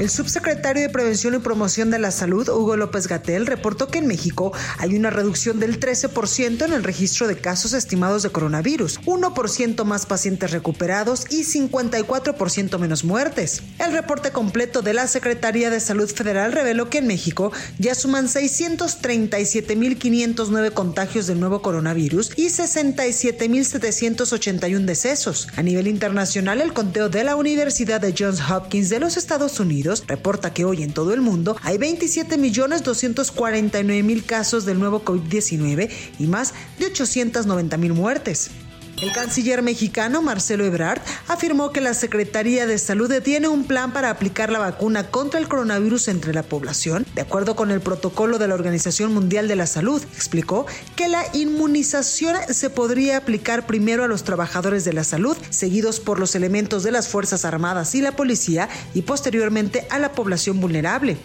El subsecretario de Prevención y Promoción de la Salud, Hugo López Gatel, reportó que en México hay una reducción del 13% en el registro de casos estimados de coronavirus, 1% más pacientes recuperados y 54% menos muertes. El reporte completo de la Secretaría de Salud Federal reveló que en México ya suman 637.509 contagios del nuevo coronavirus y 67.781 decesos. A nivel internacional, el conteo de la Universidad de Johns Hopkins de los Estados Reporta que hoy en todo el mundo hay 27.249.000 casos del nuevo COVID-19 y más de 890.000 muertes. El canciller mexicano Marcelo Ebrard afirmó que la Secretaría de Salud tiene un plan para aplicar la vacuna contra el coronavirus entre la población, de acuerdo con el protocolo de la Organización Mundial de la Salud. Explicó que la inmunización se podría aplicar primero a los trabajadores de la salud, seguidos por los elementos de las Fuerzas Armadas y la policía, y posteriormente a la población vulnerable.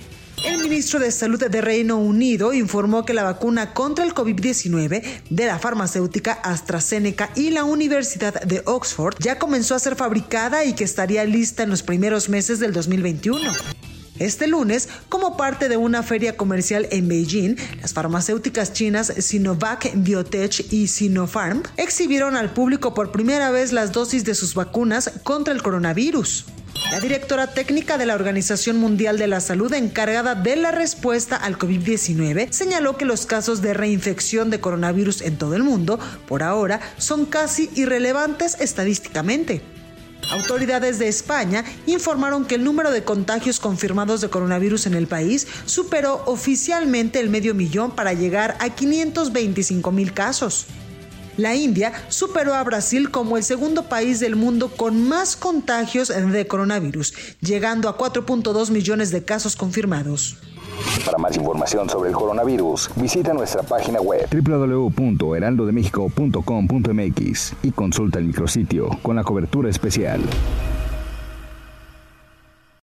El ministro de Salud de Reino Unido informó que la vacuna contra el COVID-19 de la farmacéutica AstraZeneca y la Universidad de Oxford ya comenzó a ser fabricada y que estaría lista en los primeros meses del 2021. Este lunes, como parte de una feria comercial en Beijing, las farmacéuticas chinas Sinovac Biotech y Sinopharm exhibieron al público por primera vez las dosis de sus vacunas contra el coronavirus. La directora técnica de la Organización Mundial de la Salud encargada de la respuesta al COVID-19 señaló que los casos de reinfección de coronavirus en todo el mundo, por ahora, son casi irrelevantes estadísticamente. Autoridades de España informaron que el número de contagios confirmados de coronavirus en el país superó oficialmente el medio millón para llegar a 525 mil casos. La India superó a Brasil como el segundo país del mundo con más contagios de coronavirus, llegando a 4.2 millones de casos confirmados. Para más información sobre el coronavirus, visita nuestra página web www.heraldodemexico.com.mx y consulta el micrositio con la cobertura especial.